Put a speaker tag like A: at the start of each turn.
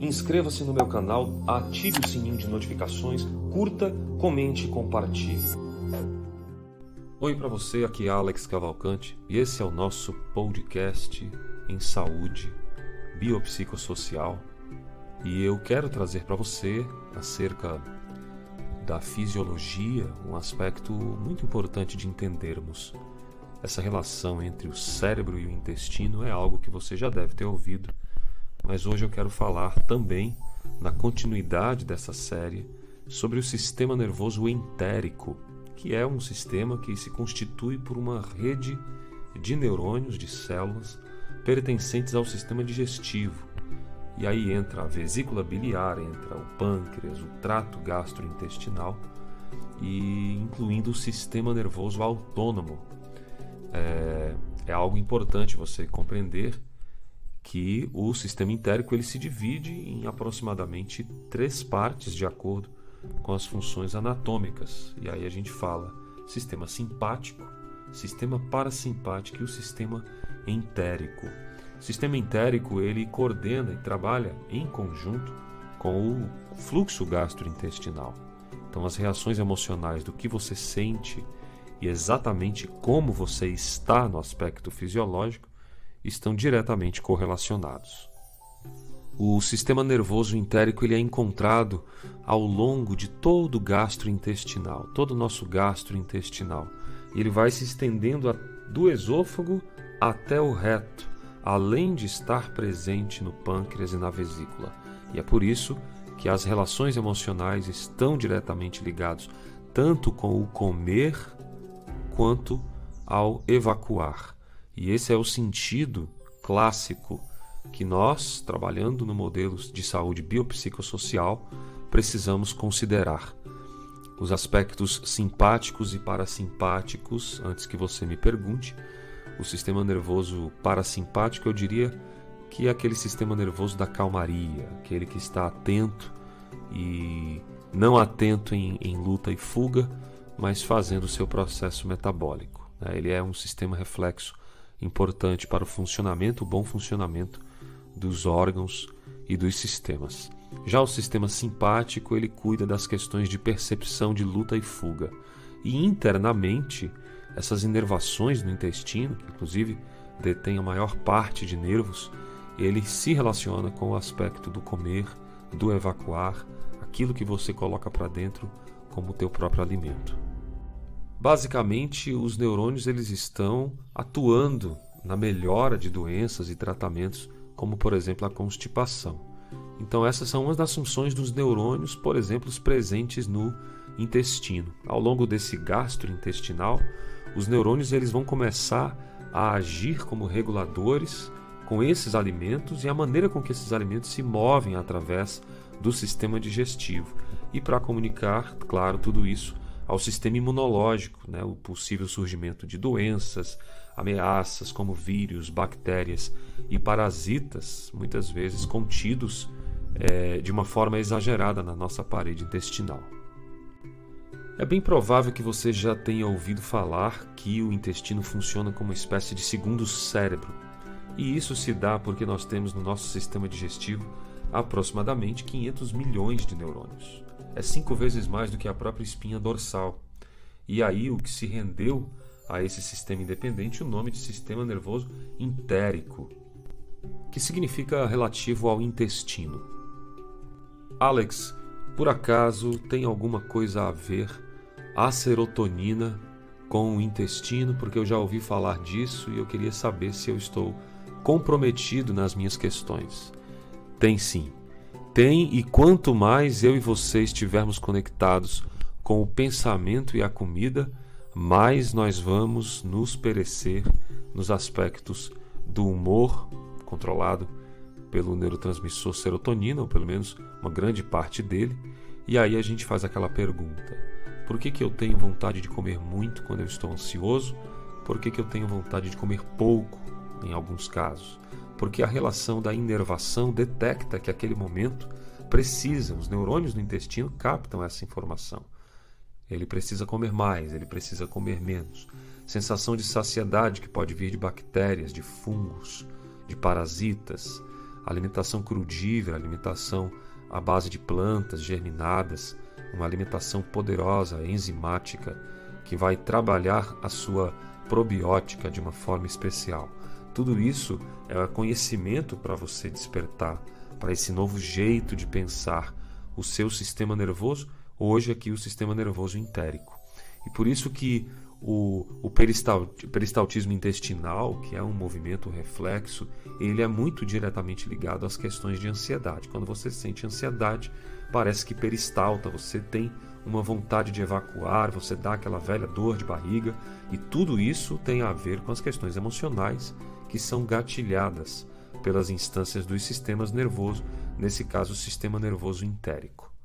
A: inscreva-se no meu canal, ative o sininho de notificações, curta, comente e compartilhe. Oi para você, aqui é Alex Cavalcante e esse é o nosso podcast em saúde biopsicossocial e eu quero trazer para você acerca da fisiologia um aspecto muito importante de entendermos. Essa relação entre o cérebro e o intestino é algo que você já deve ter ouvido mas hoje eu quero falar também, na continuidade dessa série, sobre o sistema nervoso entérico, que é um sistema que se constitui por uma rede de neurônios, de células, pertencentes ao sistema digestivo. E aí entra a vesícula biliar, entra o pâncreas, o trato gastrointestinal e incluindo o sistema nervoso autônomo. É, é algo importante você compreender que o sistema entérico ele se divide em aproximadamente três partes de acordo com as funções anatômicas. E aí a gente fala sistema simpático, sistema parasimpático e o sistema entérico. O sistema entérico ele coordena e trabalha em conjunto com o fluxo gastrointestinal. Então as reações emocionais do que você sente e exatamente como você está no aspecto fisiológico estão diretamente correlacionados. O sistema nervoso entérico ele é encontrado ao longo de todo o gastrointestinal, todo o nosso gastrointestinal. Ele vai se estendendo do esôfago até o reto, além de estar presente no pâncreas e na vesícula. E é por isso que as relações emocionais estão diretamente ligadas tanto com o comer quanto ao evacuar. E esse é o sentido clássico que nós, trabalhando no modelo de saúde biopsicossocial, precisamos considerar. Os aspectos simpáticos e parasimpáticos, antes que você me pergunte, o sistema nervoso parasimpático eu diria que é aquele sistema nervoso da calmaria, aquele que está atento e não atento em, em luta e fuga, mas fazendo o seu processo metabólico. Né? Ele é um sistema reflexo importante para o funcionamento, o bom funcionamento dos órgãos e dos sistemas. Já o sistema simpático, ele cuida das questões de percepção de luta e fuga. E internamente, essas inervações no intestino, que inclusive detém a maior parte de nervos, ele se relaciona com o aspecto do comer, do evacuar, aquilo que você coloca para dentro como teu próprio alimento. Basicamente, os neurônios eles estão atuando na melhora de doenças e tratamentos, como por exemplo a constipação. Então essas são umas das funções dos neurônios, por exemplo, os presentes no intestino. Ao longo desse gastrointestinal, os neurônios eles vão começar a agir como reguladores com esses alimentos e a maneira com que esses alimentos se movem através do sistema digestivo. E para comunicar, claro, tudo isso ao sistema imunológico, né, o possível surgimento de doenças, ameaças como vírus, bactérias e parasitas, muitas vezes contidos é, de uma forma exagerada na nossa parede intestinal. É bem provável que você já tenha ouvido falar que o intestino funciona como uma espécie de segundo cérebro. E isso se dá porque nós temos no nosso sistema digestivo aproximadamente 500 milhões de neurônios é cinco vezes mais do que a própria espinha dorsal. E aí o que se rendeu a esse sistema independente o nome de sistema nervoso entérico, que significa relativo ao intestino. Alex, por acaso tem alguma coisa a ver a serotonina com o intestino? Porque eu já ouvi falar disso e eu queria saber se eu estou comprometido nas minhas questões. Tem sim. Tem, e quanto mais eu e você estivermos conectados com o pensamento e a comida, mais nós vamos nos perecer nos aspectos do humor, controlado pelo neurotransmissor serotonina, ou pelo menos uma grande parte dele. E aí a gente faz aquela pergunta: por que, que eu tenho vontade de comer muito quando eu estou ansioso? Por que, que eu tenho vontade de comer pouco em alguns casos? Porque a relação da inervação detecta que aquele momento precisa, os neurônios no intestino captam essa informação. Ele precisa comer mais, ele precisa comer menos. Sensação de saciedade que pode vir de bactérias, de fungos, de parasitas. alimentação crudívora, alimentação à base de plantas germinadas, uma alimentação poderosa, enzimática, que vai trabalhar a sua probiótica de uma forma especial. Tudo isso é conhecimento para você despertar para esse novo jeito de pensar o seu sistema nervoso, hoje aqui o sistema nervoso entérico. E por isso que o, o peristaltismo intestinal, que é um movimento reflexo, ele é muito diretamente ligado às questões de ansiedade. Quando você sente ansiedade, parece que peristalta, você tem uma vontade de evacuar, você dá aquela velha dor de barriga, e tudo isso tem a ver com as questões emocionais que são gatilhadas pelas instâncias dos sistemas nervosos, nesse caso o sistema nervoso entérico.